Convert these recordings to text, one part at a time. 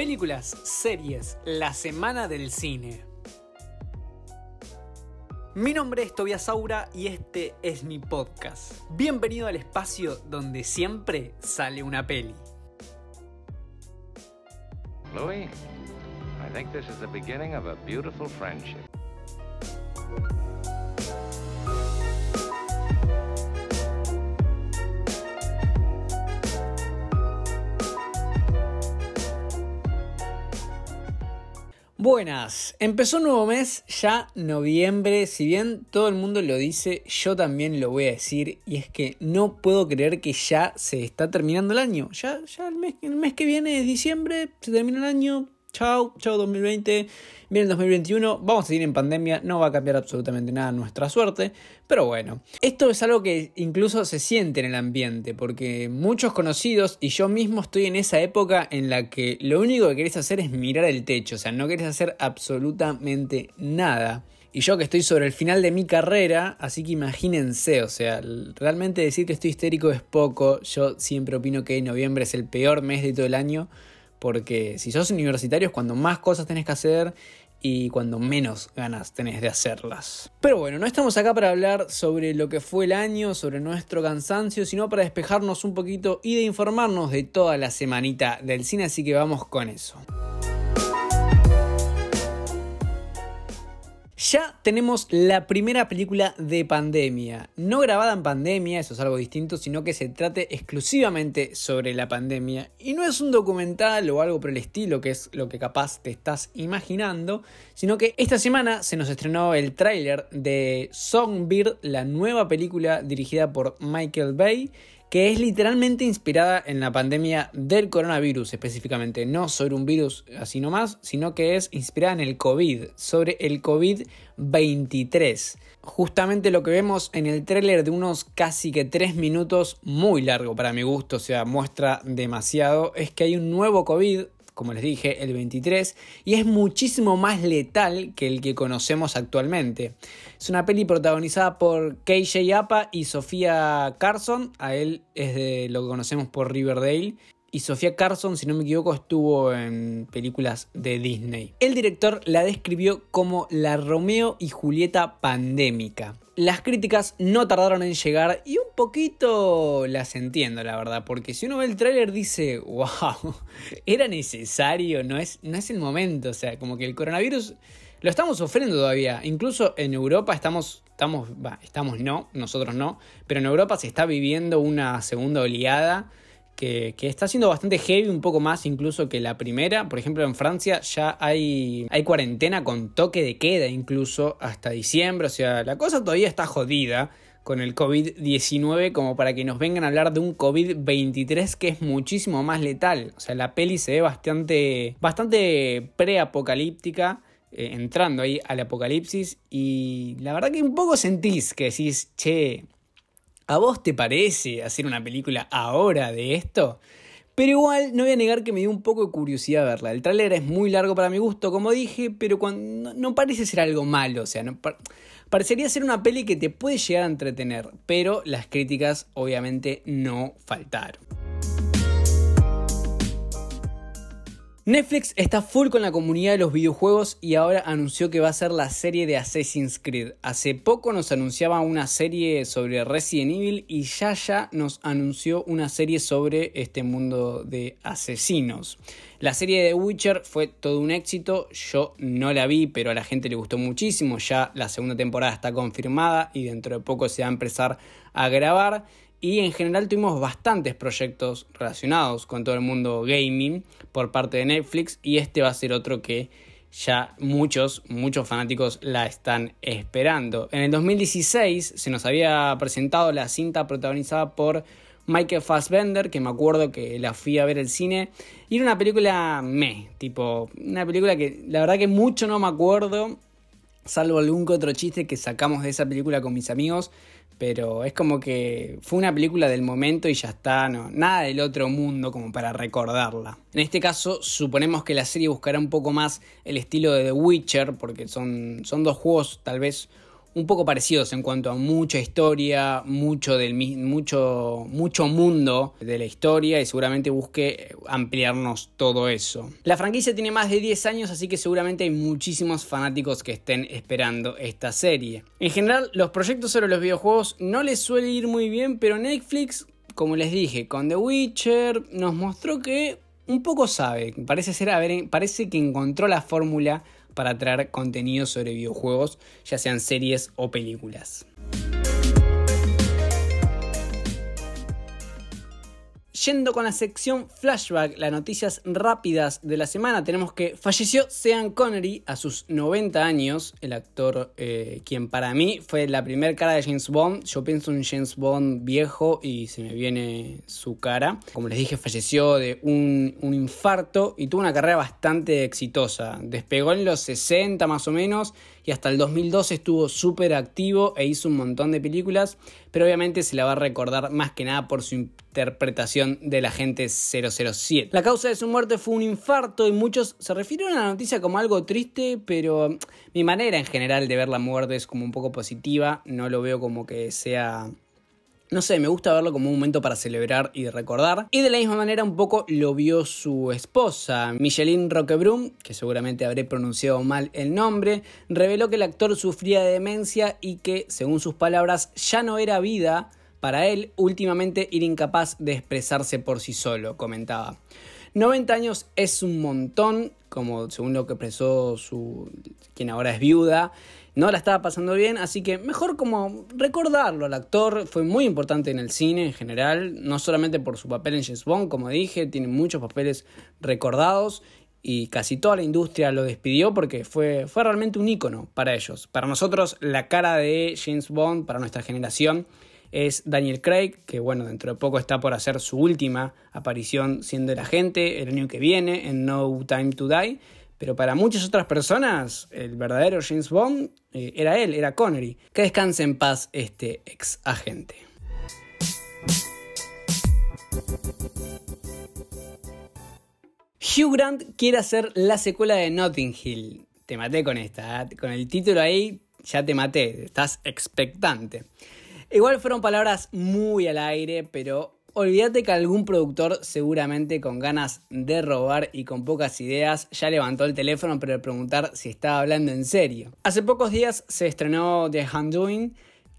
Películas, series, la semana del cine. Mi nombre es Tobias Saura y este es mi podcast. Bienvenido al espacio donde siempre sale una peli. Louis, I think this is the beginning of a beautiful friendship. Buenas, empezó un nuevo mes, ya noviembre, si bien todo el mundo lo dice, yo también lo voy a decir, y es que no puedo creer que ya se está terminando el año, ya, ya el, mes, el mes que viene es diciembre, se termina el año, Chao, chao 2020. Viene el 2021, vamos a seguir en pandemia, no va a cambiar absolutamente nada nuestra suerte, pero bueno, esto es algo que incluso se siente en el ambiente, porque muchos conocidos y yo mismo estoy en esa época en la que lo único que querés hacer es mirar el techo, o sea, no querés hacer absolutamente nada. Y yo que estoy sobre el final de mi carrera, así que imagínense, o sea, realmente decir que estoy histérico es poco, yo siempre opino que noviembre es el peor mes de todo el año porque si sos universitario es cuando más cosas tenés que hacer y cuando menos ganas tenés de hacerlas. Pero bueno, no estamos acá para hablar sobre lo que fue el año, sobre nuestro cansancio, sino para despejarnos un poquito y de informarnos de toda la semanita del cine, así que vamos con eso. Ya tenemos la primera película de pandemia, no grabada en pandemia, eso es algo distinto, sino que se trate exclusivamente sobre la pandemia. Y no es un documental o algo por el estilo, que es lo que capaz te estás imaginando, sino que esta semana se nos estrenó el tráiler de Songbird, la nueva película dirigida por Michael Bay que es literalmente inspirada en la pandemia del coronavirus específicamente, no sobre un virus así nomás, sino que es inspirada en el COVID, sobre el COVID-23. Justamente lo que vemos en el tráiler de unos casi que 3 minutos, muy largo para mi gusto, o sea, muestra demasiado, es que hay un nuevo COVID como les dije, el 23, y es muchísimo más letal que el que conocemos actualmente. Es una peli protagonizada por KJ Apa y Sofía Carson, a él es de lo que conocemos por Riverdale, y Sofía Carson, si no me equivoco, estuvo en películas de Disney. El director la describió como la Romeo y Julieta pandémica. Las críticas no tardaron en llegar y un poquito las entiendo, la verdad, porque si uno ve el tráiler dice, wow, era necesario, no es, no es el momento, o sea, como que el coronavirus lo estamos sufriendo todavía, incluso en Europa estamos, estamos, estamos no, nosotros no, pero en Europa se está viviendo una segunda oleada que, está siendo bastante heavy, un poco más incluso que la primera. Por ejemplo, en Francia ya hay, hay cuarentena con toque de queda incluso hasta diciembre. O sea, la cosa todavía está jodida con el COVID-19 como para que nos vengan a hablar de un COVID-23 que es muchísimo más letal. O sea, la peli se ve bastante, bastante pre-apocalíptica. Eh, entrando ahí al apocalipsis y la verdad que un poco sentís que decís, che, ¿A vos te parece hacer una película ahora de esto? Pero igual no voy a negar que me dio un poco de curiosidad verla. El tráiler es muy largo para mi gusto, como dije, pero cuando, no, parece ser algo malo. O sea, no, parecería ser una peli que te puede llegar a entretener, pero las críticas obviamente no faltaron. Netflix está full con la comunidad de los videojuegos y ahora anunció que va a ser la serie de Assassin's Creed. Hace poco nos anunciaba una serie sobre Resident Evil y ya ya nos anunció una serie sobre este mundo de asesinos. La serie de Witcher fue todo un éxito, yo no la vi, pero a la gente le gustó muchísimo, ya la segunda temporada está confirmada y dentro de poco se va a empezar a grabar y en general tuvimos bastantes proyectos relacionados con todo el mundo gaming por parte de Netflix y este va a ser otro que ya muchos, muchos fanáticos la están esperando. En el 2016 se nos había presentado la cinta protagonizada por Michael Fassbender, que me acuerdo que la fui a ver el cine, y era una película me, tipo, una película que la verdad que mucho no me acuerdo, salvo algún que otro chiste que sacamos de esa película con mis amigos, pero es como que fue una película del momento y ya está, no, nada del otro mundo como para recordarla. En este caso, suponemos que la serie buscará un poco más el estilo de The Witcher, porque son, son dos juegos tal vez un poco parecidos en cuanto a mucha historia, mucho, del, mucho, mucho mundo de la historia y seguramente busque ampliarnos todo eso. La franquicia tiene más de 10 años, así que seguramente hay muchísimos fanáticos que estén esperando esta serie. En general, los proyectos sobre los videojuegos no les suele ir muy bien, pero Netflix, como les dije, con The Witcher nos mostró que un poco sabe, parece ser, parece que encontró la fórmula para traer contenido sobre videojuegos, ya sean series o películas. Yendo con la sección flashback, las noticias rápidas de la semana, tenemos que falleció Sean Connery a sus 90 años, el actor eh, quien para mí fue la primera cara de James Bond. Yo pienso en James Bond viejo y se me viene su cara. Como les dije, falleció de un, un infarto y tuvo una carrera bastante exitosa. Despegó en los 60 más o menos y hasta el 2012 estuvo súper activo e hizo un montón de películas, pero obviamente se la va a recordar más que nada por su interpretación del agente 007. La causa de su muerte fue un infarto y muchos se refirieron a la noticia como algo triste, pero mi manera en general de ver la muerte es como un poco positiva, no lo veo como que sea no sé, me gusta verlo como un momento para celebrar y recordar. Y de la misma manera un poco lo vio su esposa, Micheline Roquebrun, que seguramente habré pronunciado mal el nombre, reveló que el actor sufría de demencia y que, según sus palabras, ya no era vida para él últimamente ir incapaz de expresarse por sí solo, comentaba. 90 años es un montón, como según lo que expresó su quien ahora es viuda, no la estaba pasando bien, así que mejor como recordarlo al actor, fue muy importante en el cine en general, no solamente por su papel en James Bond, como dije, tiene muchos papeles recordados y casi toda la industria lo despidió porque fue, fue realmente un ícono para ellos. Para nosotros, la cara de James Bond, para nuestra generación, es Daniel Craig, que bueno, dentro de poco está por hacer su última aparición siendo el agente el año que viene en No Time to Die. Pero para muchas otras personas, el verdadero James Bond eh, era él, era Connery. Que descanse en paz este ex agente. Hugh Grant quiere hacer la secuela de Notting Hill. Te maté con esta, ¿eh? con el título ahí ya te maté, estás expectante. Igual fueron palabras muy al aire, pero Olvídate que algún productor, seguramente con ganas de robar y con pocas ideas, ya levantó el teléfono para preguntar si estaba hablando en serio. Hace pocos días se estrenó The Undoing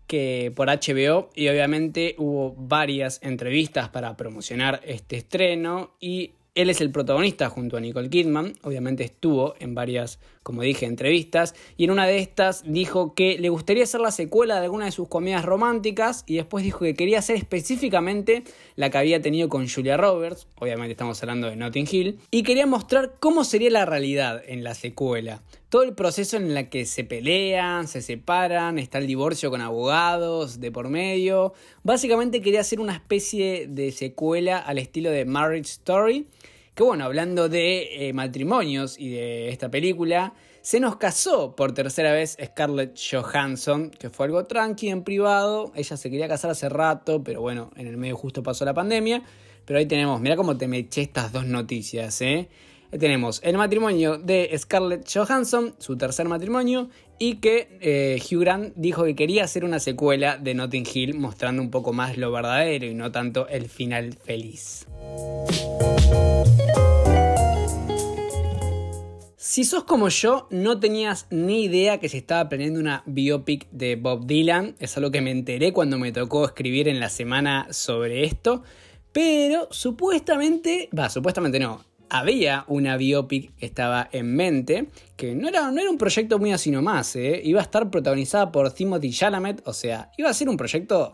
que por HBO y obviamente hubo varias entrevistas para promocionar este estreno y él es el protagonista junto a Nicole Kidman, obviamente estuvo en varias, como dije, entrevistas, y en una de estas dijo que le gustaría hacer la secuela de alguna de sus comedias románticas y después dijo que quería hacer específicamente la que había tenido con Julia Roberts, obviamente estamos hablando de Notting Hill, y quería mostrar cómo sería la realidad en la secuela. Todo el proceso en el que se pelean, se separan, está el divorcio con abogados de por medio. Básicamente quería hacer una especie de secuela al estilo de Marriage Story que bueno, hablando de eh, matrimonios y de esta película, se nos casó por tercera vez Scarlett Johansson, que fue algo tranqui en privado. Ella se quería casar hace rato, pero bueno, en el medio justo pasó la pandemia. Pero ahí tenemos, mira cómo te me eché estas dos noticias, ¿eh? Tenemos el matrimonio de Scarlett Johansson, su tercer matrimonio, y que eh, Hugh Grant dijo que quería hacer una secuela de Notting Hill mostrando un poco más lo verdadero y no tanto el final feliz. Si sos como yo, no tenías ni idea que se estaba planeando una biopic de Bob Dylan. Es algo que me enteré cuando me tocó escribir en la semana sobre esto. Pero supuestamente, va, supuestamente no, había una biopic que estaba en mente, que no era, no era un proyecto muy así nomás, ¿eh? iba a estar protagonizada por Timothy Chalamet, o sea, iba a ser un proyecto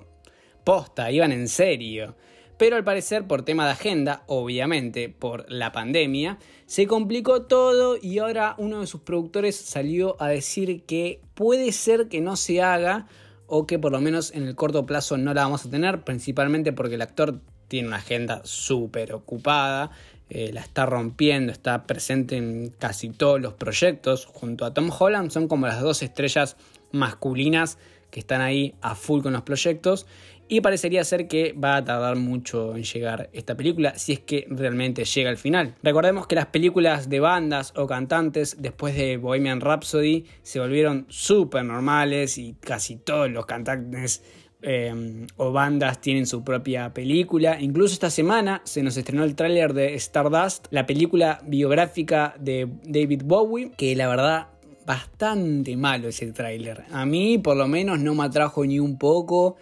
posta, iban en serio. Pero al parecer, por tema de agenda, obviamente por la pandemia, se complicó todo y ahora uno de sus productores salió a decir que puede ser que no se haga o que por lo menos en el corto plazo no la vamos a tener, principalmente porque el actor tiene una agenda súper ocupada, eh, la está rompiendo, está presente en casi todos los proyectos, junto a Tom Holland, son como las dos estrellas masculinas que están ahí a full con los proyectos y parecería ser que va a tardar mucho en llegar esta película si es que realmente llega al final. Recordemos que las películas de bandas o cantantes después de Bohemian Rhapsody se volvieron súper normales y casi todos los cantantes eh, o bandas tienen su propia película. Incluso esta semana se nos estrenó el tráiler de Stardust, la película biográfica de David Bowie, que la verdad bastante malo ese tráiler. A mí por lo menos no me atrajo ni un poco.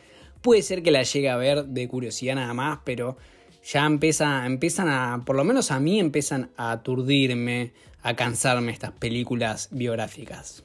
Puede ser que la llegue a ver de curiosidad nada más, pero ya empieza, empiezan a, por lo menos a mí empiezan a aturdirme, a cansarme estas películas biográficas.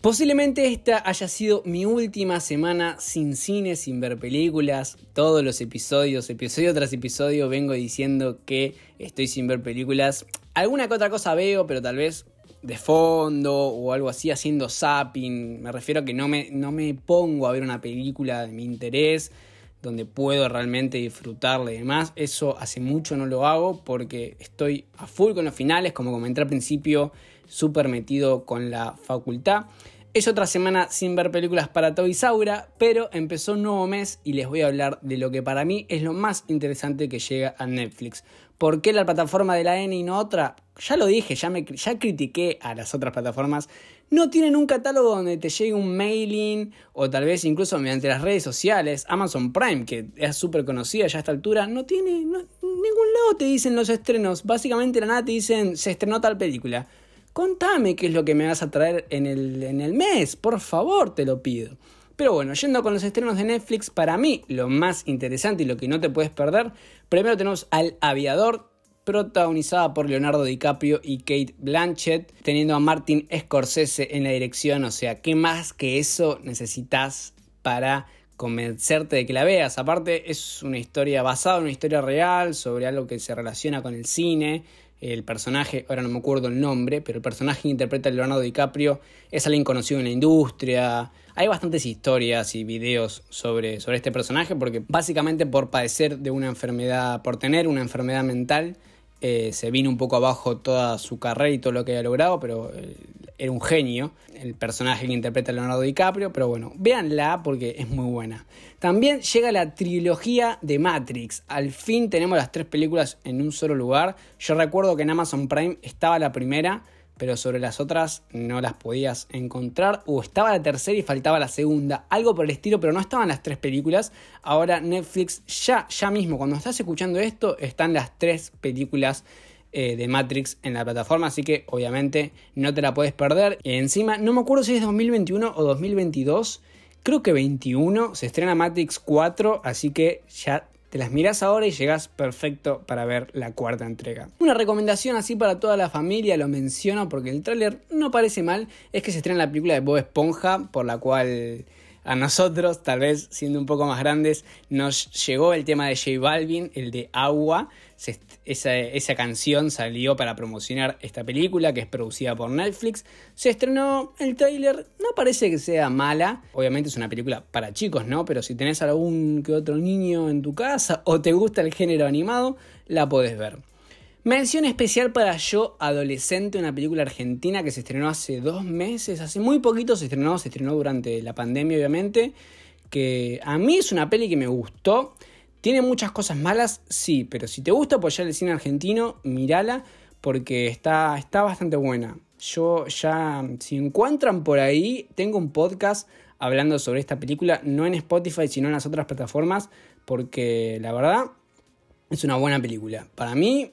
Posiblemente esta haya sido mi última semana sin cine, sin ver películas. Todos los episodios, episodio tras episodio, vengo diciendo que estoy sin ver películas. Alguna que otra cosa veo, pero tal vez de fondo o algo así, haciendo zapping. Me refiero a que no me, no me pongo a ver una película de mi interés, donde puedo realmente disfrutarle y demás. Eso hace mucho no lo hago porque estoy a full con los finales, como comenté al principio, súper metido con la facultad. Es otra semana sin ver películas para Toby Saura, pero empezó un nuevo mes y les voy a hablar de lo que para mí es lo más interesante que llega a Netflix. ¿Por qué la plataforma de la N y no otra? Ya lo dije, ya, me, ya critiqué a las otras plataformas. No tienen un catálogo donde te llegue un mailing o tal vez incluso mediante las redes sociales. Amazon Prime, que es súper conocida ya a esta altura, no tiene... ningún lado te dicen los estrenos. Básicamente la nada te dicen se estrenó tal película contame qué es lo que me vas a traer en el, en el mes, por favor, te lo pido. Pero bueno, yendo con los estrenos de Netflix, para mí lo más interesante y lo que no te puedes perder, primero tenemos al Aviador, protagonizada por Leonardo DiCaprio y Kate Blanchett, teniendo a Martin Scorsese en la dirección, o sea, ¿qué más que eso necesitas para convencerte de que la veas? Aparte es una historia basada en una historia real sobre algo que se relaciona con el cine, el personaje, ahora no me acuerdo el nombre, pero el personaje que interpreta a Leonardo DiCaprio es alguien conocido en la industria. Hay bastantes historias y videos sobre, sobre este personaje porque básicamente por padecer de una enfermedad, por tener una enfermedad mental, eh, se vino un poco abajo toda su carrera y todo lo que había logrado, pero eh, era un genio el personaje que interpreta Leonardo DiCaprio, pero bueno, véanla porque es muy buena. También llega la trilogía de Matrix, al fin tenemos las tres películas en un solo lugar. Yo recuerdo que en Amazon Prime estaba la primera, pero sobre las otras no las podías encontrar. O estaba la tercera y faltaba la segunda. Algo por el estilo, pero no estaban las tres películas. Ahora Netflix ya, ya mismo, cuando estás escuchando esto, están las tres películas eh, de Matrix en la plataforma. Así que obviamente no te la puedes perder. Y encima, no me acuerdo si es 2021 o 2022. Creo que 21 se estrena Matrix 4, así que ya te las miras ahora y llegas perfecto para ver la cuarta entrega. Una recomendación así para toda la familia, lo menciono porque el tráiler no parece mal, es que se estrena la película de Bob Esponja, por la cual a nosotros, tal vez siendo un poco más grandes, nos llegó el tema de J Balvin, el de Agua. esa, canción salió para promocionar esta película que es producida por Netflix. Se estrenó el trailer, no parece que sea mala. Obviamente es una película para chicos, ¿no? Pero si tenés algún que otro niño en tu casa o te gusta el género animado, la podés ver. Mención especial para Yo Adolescente, una película argentina que se estrenó hace dos meses, hace muy poquito se estrenó, se estrenó durante la pandemia obviamente, que a mí es una peli que me gustó, tiene muchas cosas malas, sí, pero si te gusta apoyar el cine argentino, mírala porque está, está bastante buena. Yo ya, si encuentran por ahí, tengo un podcast hablando sobre esta película, no en Spotify, sino en las otras plataformas, porque la verdad es una buena película. Para mí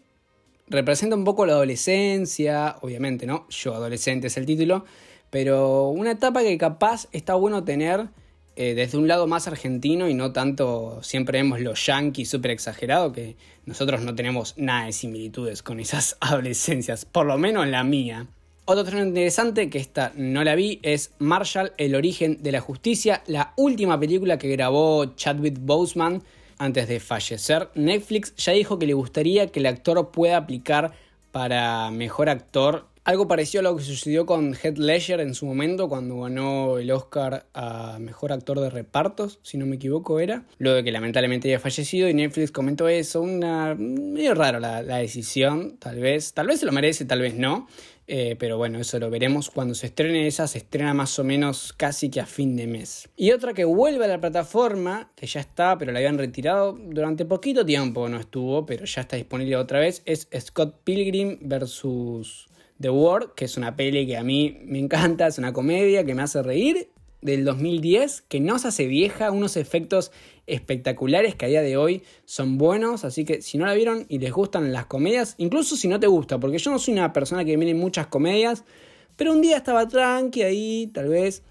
representa un poco la adolescencia, obviamente, ¿no? Yo adolescente es el título, pero una etapa que capaz está bueno tener eh, desde un lado más argentino y no tanto siempre vemos los yankees súper exagerado, que nosotros no tenemos nada de similitudes con esas adolescencias, por lo menos la mía. Otro tema interesante que esta no la vi es Marshall, el origen de la justicia, la última película que grabó Chadwick Boseman antes de fallecer, Netflix ya dijo que le gustaría que el actor pueda aplicar para mejor actor Algo parecido a lo que sucedió con Heath Ledger en su momento cuando ganó el Oscar a Mejor Actor de Repartos, si no me equivoco era, luego de que lamentablemente haya fallecido y Netflix comentó eso, una medio raro la, la decisión, tal vez, tal vez se lo merece, tal vez no, eh, pero bueno, eso lo veremos cuando se estrene esa, se estrena más o menos casi que a fin de mes. Y otra que vuelve a la plataforma, que ya está, pero la habían retirado durante poquito tiempo, no estuvo, pero ya está disponible otra vez, es Scott Pilgrim versus The World, que es una peli que a mí me encanta, es una comedia que me hace reír del 2010 que no se hace vieja, unos efectos espectaculares que a día de hoy son buenos, así que si no la vieron y les gustan las comedias, incluso si no te gusta, porque yo no soy una persona que viene muchas comedias, pero un día estaba tranqui ahí, tal vez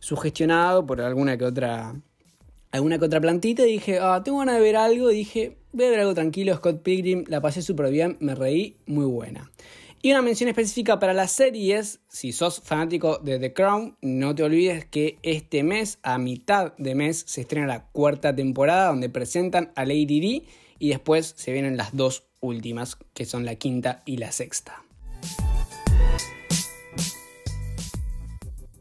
sugestionado por alguna que otra alguna que otra plantita y dije, ah, tengo ganas de ver algo, y dije, voy a ver algo tranquilo, Scott Pilgrim, la pasé súper bien, me reí, muy buena. Y una mención específica para las series, si sos fanático de The Crown, no te olvides que este mes, a mitad de mes, se estrena la cuarta temporada donde presentan a Lady D y después se vienen las dos últimas, que son la quinta y la sexta.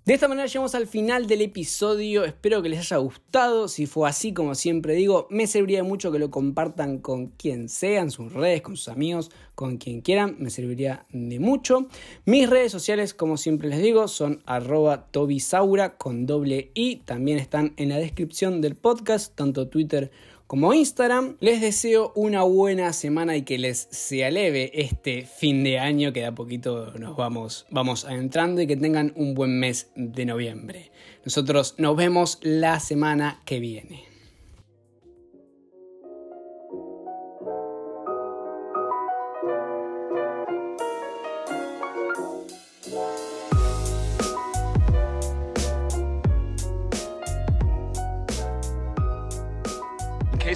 De esta manera llegamos al final del episodio, espero que les haya gustado, si fue así como siempre digo, me serviría mucho que lo compartan con quien sea, en sus redes, con sus amigos, con quien quieran, me serviría de mucho. Mis redes sociales, como siempre les digo, son arroba tobisaura con doble i, también están en la descripción del podcast, tanto Twitter como Instagram. Les deseo una buena semana y que les se aleve este fin de año que de a poquito nos vamos, vamos adentrando y que tengan un buen mes de noviembre. Nosotros nos vemos la semana que viene.